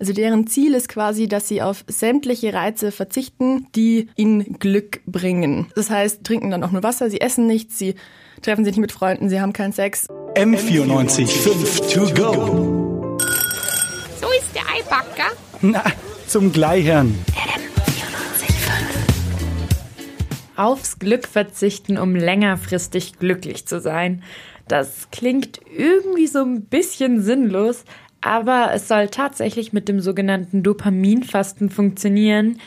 Also deren Ziel ist quasi, dass sie auf sämtliche Reize verzichten, die ihnen Glück bringen. Das heißt, trinken dann auch nur Wasser, sie essen nichts, sie treffen sich nicht mit Freunden, sie haben keinen Sex. M94 5 to go. So ist der Eibacker. Na, zum Gleichern. Aufs Glück verzichten, um längerfristig glücklich zu sein. Das klingt irgendwie so ein bisschen sinnlos, aber es soll tatsächlich mit dem sogenannten Dopaminfasten funktionieren.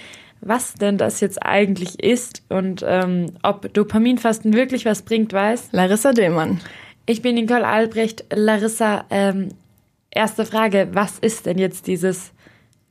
Was denn das jetzt eigentlich ist und ähm, ob Dopaminfasten wirklich was bringt, weiß Larissa Dillmann. Ich bin Nicole Albrecht. Larissa, ähm, erste Frage, was ist denn jetzt dieses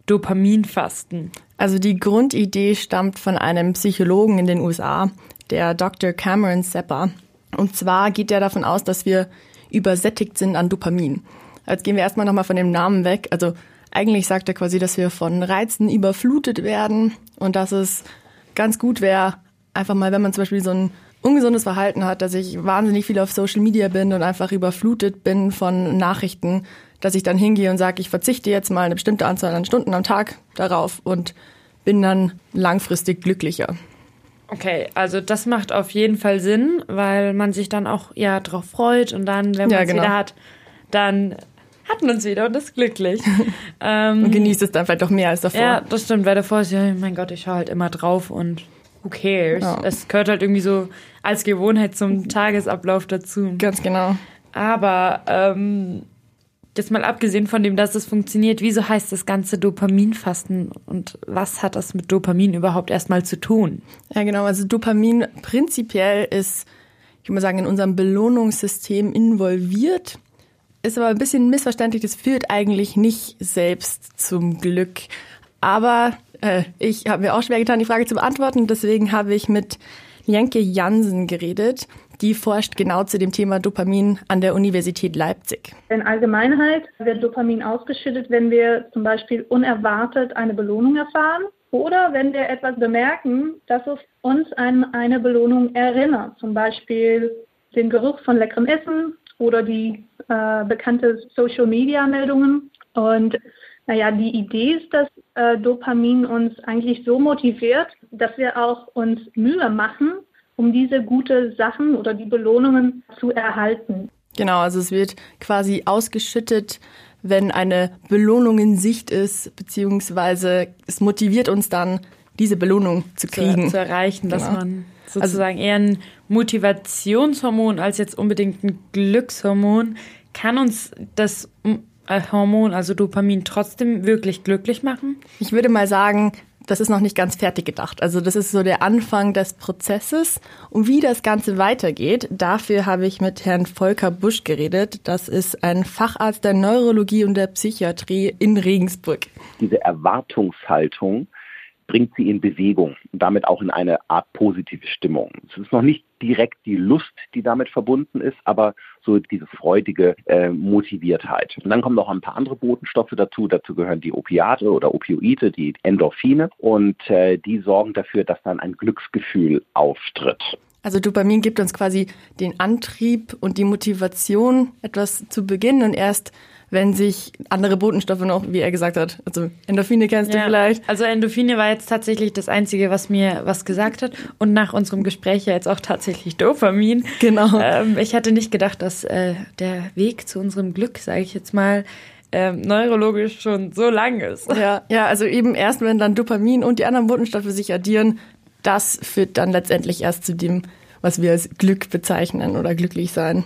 Dopaminfasten? Also die Grundidee stammt von einem Psychologen in den USA, der Dr. Cameron Sepper. Und zwar geht er davon aus, dass wir übersättigt sind an Dopamin. Jetzt gehen wir erstmal nochmal von dem Namen weg. Also eigentlich sagt er quasi, dass wir von Reizen überflutet werden und dass es ganz gut wäre, einfach mal, wenn man zum Beispiel so ein ungesundes Verhalten hat, dass ich wahnsinnig viel auf Social Media bin und einfach überflutet bin von Nachrichten, dass ich dann hingehe und sage, ich verzichte jetzt mal eine bestimmte Anzahl an Stunden am Tag darauf und bin dann langfristig glücklicher. Okay, also das macht auf jeden Fall Sinn, weil man sich dann auch ja drauf freut und dann, wenn man Ja, es genau. wieder hat, dann hat man es wieder und ist glücklich. ähm, Und genießt es dann vielleicht auch mehr als davor. ja, das stimmt, weil davor ist ja, mein Gott, ich schaue halt immer drauf und who cares? Ja. Es gehört halt irgendwie so als Gewohnheit zum Tagesablauf dazu. Ganz genau. Aber ähm, jetzt mal abgesehen von dem, dass es funktioniert, wieso heißt das ganze Dopaminfasten und was hat das mit Dopamin überhaupt erstmal zu tun? Ja, genau. Also Dopamin prinzipiell ist, ich würde mal sagen, in unserem Belohnungssystem involviert. Ist aber ein bisschen missverständlich. Das führt eigentlich nicht selbst zum Glück. Aber äh, ich habe mir auch schwer getan, die Frage zu beantworten. Deswegen habe ich mit Jenke Jansen geredet. Die forscht genau zu dem Thema Dopamin an der Universität Leipzig. In Allgemeinheit wird Dopamin ausgeschüttet, wenn wir zum Beispiel unerwartet eine Belohnung erfahren oder wenn wir etwas bemerken, das uns an eine Belohnung erinnert. Zum Beispiel den Geruch von leckerem Essen oder die äh, bekannte Social-Media-Meldungen. Und naja, die Idee ist, dass äh, Dopamin uns eigentlich so motiviert, dass wir auch uns Mühe machen, um diese gute Sachen oder die Belohnungen zu erhalten. Genau, also es wird quasi ausgeschüttet, wenn eine Belohnung in Sicht ist, beziehungsweise es motiviert uns dann, diese Belohnung zu zu, kriegen. zu erreichen, dass Genau. man sozusagen eher ein Motivationshormon als jetzt unbedingt ein Glückshormon. Kann uns das äh, Hormon, also Dopamin, trotzdem wirklich glücklich machen? Ich würde mal sagen, das ist noch nicht ganz fertig gedacht. Also das ist so der Anfang des Prozesses. Und wie das Ganze weitergeht, dafür habe ich mit Herrn Volker Busch geredet. Das ist ein Facharzt der Neurologie und der Psychiatrie in Regensburg. diese Erwartungshaltung bringt sie in Bewegung und damit auch in eine Art positive Stimmung. Es ist noch nicht direkt die Lust, die damit verbunden ist, aber so diese freudige äh, Motiviertheit. Und dann kommen noch ein paar andere Botenstoffe dazu. Dazu gehören die Opiate oder Opioide, die Endorphine. Und äh, die sorgen dafür, dass dann ein Glücksgefühl auftritt. Also Dopamin gibt uns quasi den Antrieb und die Motivation, etwas zu beginnen und erst wenn sich andere Botenstoffe noch, wie er gesagt hat, also Endorphine kennst du vielleicht. Also Endorphine war jetzt tatsächlich das Einzige, was mir was gesagt hat. Und nach unserem Gespräch ja jetzt auch tatsächlich Dopamin. Genau. Ähm, ich hatte nicht gedacht, dass äh, der Weg zu unserem Glück, sage ich jetzt mal, ähm, neurologisch schon so lang ist. Ja, ja, also eben erst, wenn dann Dopamin und die anderen Botenstoffe sich addieren, das führt dann letztendlich erst zu dem, was wir als Glück bezeichnen oder glücklich sein.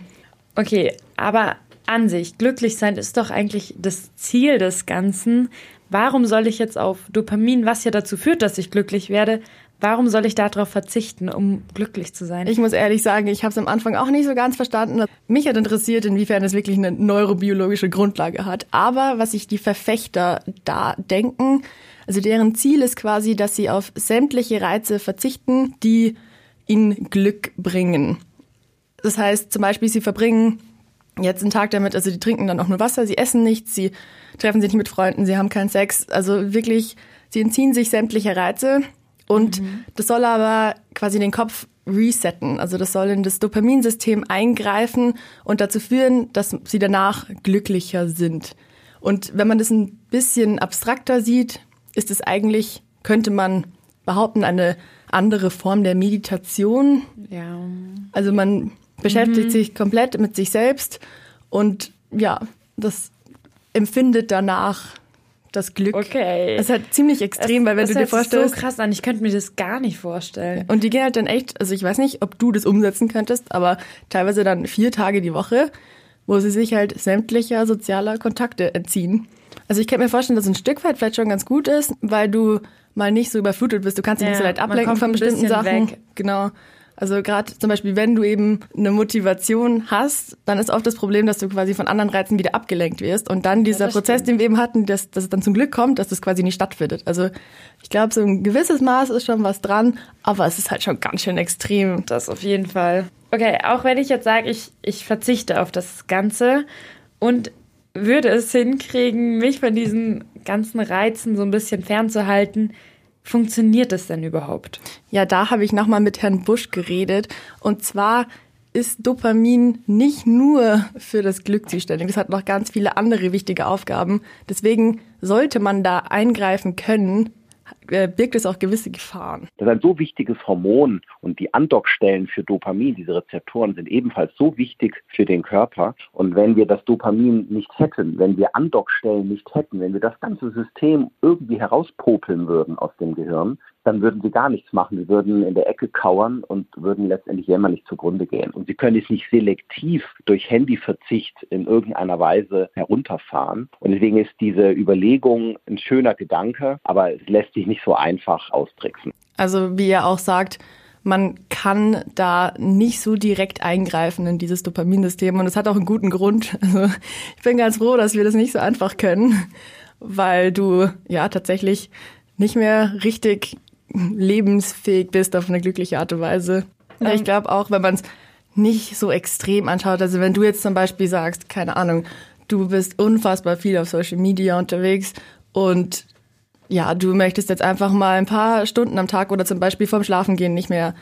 Okay, aber an sich, glücklich sein ist doch eigentlich das Ziel des Ganzen. Warum soll ich jetzt auf Dopamin, was ja dazu führt, dass ich glücklich werde, warum soll ich darauf verzichten, um glücklich zu sein? Ich muss ehrlich sagen, ich habe es am Anfang auch nicht so ganz verstanden. Mich hat interessiert, inwiefern es wirklich eine neurobiologische Grundlage hat. Aber was sich die Verfechter da denken, also deren Ziel ist quasi, dass sie auf sämtliche Reize verzichten, die ihnen Glück bringen. Das heißt zum Beispiel, sie verbringen jetzt einen Tag damit, also die trinken dann auch nur Wasser, sie essen nichts, sie treffen sich nicht mit Freunden, sie haben keinen Sex. Also wirklich, sie entziehen sich sämtliche Reize und das soll aber quasi den Kopf resetten. Also das soll in das Dopaminsystem eingreifen und dazu führen, dass sie danach glücklicher sind. Und wenn man das ein bisschen abstrakter sieht, ist es eigentlich, könnte man behaupten, eine andere Form der Meditation. Ja. Also man beschäftigt sich komplett mit sich selbst und ja, das empfindet danach das Glück. Okay. Das ist halt ziemlich extrem, weil wenn das du dir hört sich vorstellst. so krass an. Ich könnte mir das gar nicht vorstellen. Und die gehen halt dann echt, also ich weiß nicht, ob du das umsetzen könntest, aber teilweise dann vier Tage die Woche, wo sie sich halt sämtlicher sozialer Kontakte entziehen. Also ich kann mir vorstellen, dass ein Stück weit vielleicht schon ganz gut ist, weil du mal nicht so überflutet bist. Du kannst dich Ja, nicht so leicht ablenken von bestimmten Sachen. weg. Genau. Also gerade zum Beispiel, wenn du eben eine Motivation hast, dann ist oft das Problem, dass du quasi von anderen Reizen wieder abgelenkt wirst. Und dann dieser das Prozess, den wir eben hatten, dass, dass es dann zum Glück kommt, dass das quasi nicht stattfindet. Also ich glaube, so ein gewisses Maß ist schon was dran, aber es ist halt schon ganz schön extrem. Das auf jeden Fall. Okay, auch wenn ich jetzt sage, ich, ich verzichte auf das Ganze und würde es hinkriegen, mich von diesen ganzen Reizen so ein bisschen fernzuhalten, funktioniert das denn überhaupt? Ja, da habe ich nochmal mit Herrn Busch geredet. Und zwar ist Dopamin nicht nur für das Glück zuständig. Das hat noch ganz viele andere wichtige Aufgaben. Deswegen sollte man da eingreifen können, birgt es auch gewisse Gefahren. Das ist ein so wichtiges Hormon und die Andockstellen für Dopamin, diese Rezeptoren sind ebenfalls so wichtig für den Körper. Und wenn wir das Dopamin nicht hätten, wenn wir Andockstellen nicht hätten, wenn wir das ganze System irgendwie herauspopeln würden aus dem Gehirn, dann würden sie gar nichts machen. Sie würden in der Ecke kauern und würden letztendlich jämmerlich zugrunde gehen. Und sie können es nicht selektiv durch Handyverzicht in irgendeiner Weise herunterfahren. Und deswegen ist diese Überlegung ein schöner Gedanke, aber es lässt sich nicht so einfach austricksen. Also wie er auch sagt, man kann da nicht so direkt eingreifen in dieses Dopaminsystem und es hat auch einen guten Grund. Also ich bin ganz froh, dass wir das nicht so einfach können, weil du ja tatsächlich nicht mehr richtig lebensfähig bist auf eine glückliche Art und Weise. Ja, ich glaube auch, wenn man es nicht so extrem anschaut, also wenn du jetzt zum Beispiel sagst, keine Ahnung, du bist unfassbar viel auf Social Media unterwegs und ja, du möchtest jetzt einfach mal ein paar Stunden am Tag oder zum Beispiel vorm Schlafengehen nicht mehr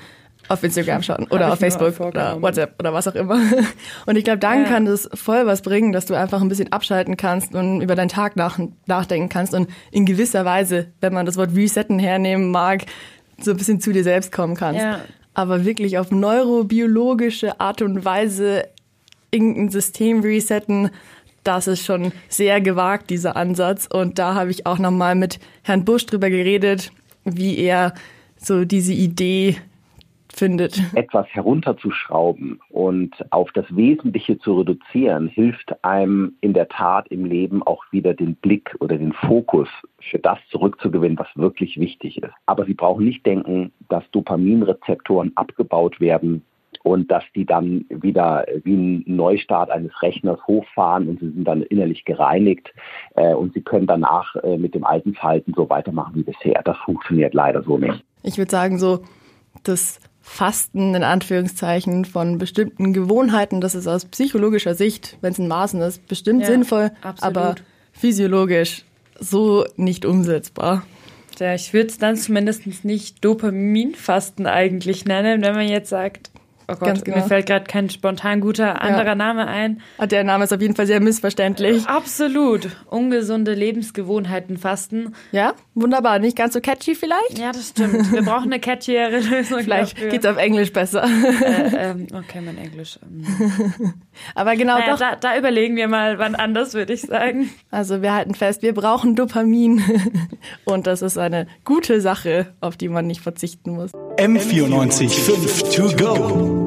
auf Instagram schauen oder Hab auf Facebook oder. WhatsApp oder was auch immer. Und ich glaube, dann Ja. kann das voll was bringen, dass du einfach ein bisschen abschalten kannst und über deinen Tag nach, nachdenken kannst und in gewisser Weise, wenn man das Wort resetten hernehmen mag, so ein bisschen zu dir selbst kommen kannst. Ja. Aber wirklich auf neurobiologische Art und Weise irgendein System resetten, das ist schon sehr gewagt, dieser Ansatz. Und da habe ich auch nochmal mit Herrn Busch drüber geredet, wie er so diese Idee findet. etwas herunterzuschrauben und auf das Wesentliche zu reduzieren, hilft einem in der Tat im Leben auch wieder den Blick oder den Fokus für das zurückzugewinnen, was wirklich wichtig ist. Aber Sie brauchen nicht denken, dass Dopaminrezeptoren abgebaut werden und dass die dann wieder wie ein Neustart eines Rechners hochfahren und sie sind dann innerlich gereinigt äh, und sie können danach äh, mit dem alten Verhalten so weitermachen wie bisher. Das funktioniert leider so nicht. Ich würde sagen, so das Fasten in Anführungszeichen von bestimmten Gewohnheiten, das ist aus psychologischer Sicht, wenn es in Maßen ist, bestimmt Ja, sinnvoll, absolut. aber physiologisch so nicht umsetzbar. Ja, ich würde es dann zumindest nicht Dopaminfasten eigentlich nennen, wenn man jetzt sagt, oh Gott, Ganz genau. mir fällt gerade kein spontan guter anderer Name ein. Ah, Der Name ist auf jeden Fall sehr missverständlich. Absolut. Ungesunde Lebensgewohnheiten fasten. Ja, wunderbar. Nicht ganz so catchy vielleicht? Ja, das stimmt. Wir brauchen eine catchyere Lösung. Vielleicht dafür. geht's auf Englisch besser. Äh, ähm, okay, mein Englisch. Ähm. Aber genau Naja, doch. da, da überlegen wir mal wann anders, würde ich sagen. Also wir halten fest, wir brauchen Dopamin. Und das ist eine gute Sache, auf die man nicht verzichten muss. M94 5 to go.